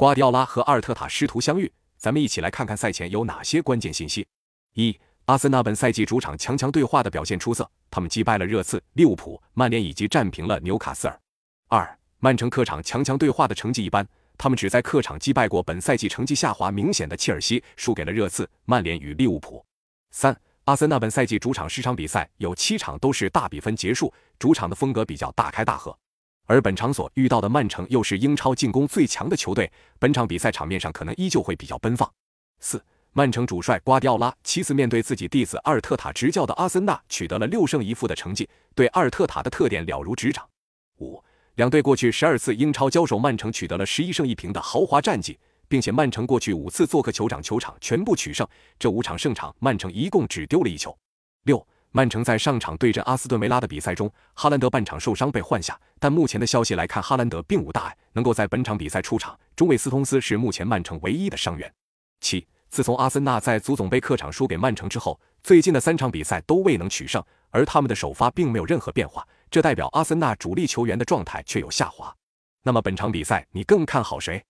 瓜迪奥拉和阿尔特塔师徒相遇，咱们一起来看看赛前有哪些关键信息。一、阿森纳本赛季主场强强对话的表现出色，他们击败了热刺、利物浦、曼联以及战平了纽卡斯尔。二、曼城客场强强对话的成绩一般，他们只在客场击败过本赛季成绩下滑明显的切尔西，输给了热刺、曼联与利物浦。三、阿森纳本赛季主场十场比赛有七场都是大比分结束，主场的风格比较大开大合。而本场所遇到的曼城又是英超进攻最强的球队，本场比赛场面上可能依旧会比较奔放。四，曼城主帅瓜迪奥拉七次面对自己弟子阿尔特塔执教的阿森纳取得了六胜一负的成绩，对阿尔特塔的特点了如指掌。五，两队过去十二次英超交手，曼城取得了十一胜一平的豪华战绩，并且曼城过去五次做客酋长球场全部取胜，这五场胜场曼城一共只丢了一球。六。曼城在上场对阵阿斯顿维拉的比赛中，哈兰德半场受伤被换下，但目前的消息来看，哈兰德并无大碍，能够在本场比赛出场。中卫斯通斯是目前曼城唯一的伤员。七，自从阿森纳在足总杯客场输给曼城之后，最近的三场比赛都未能取胜，而他们的首发并没有任何变化，这代表阿森纳主力球员的状态却有下滑。那么本场比赛你更看好谁？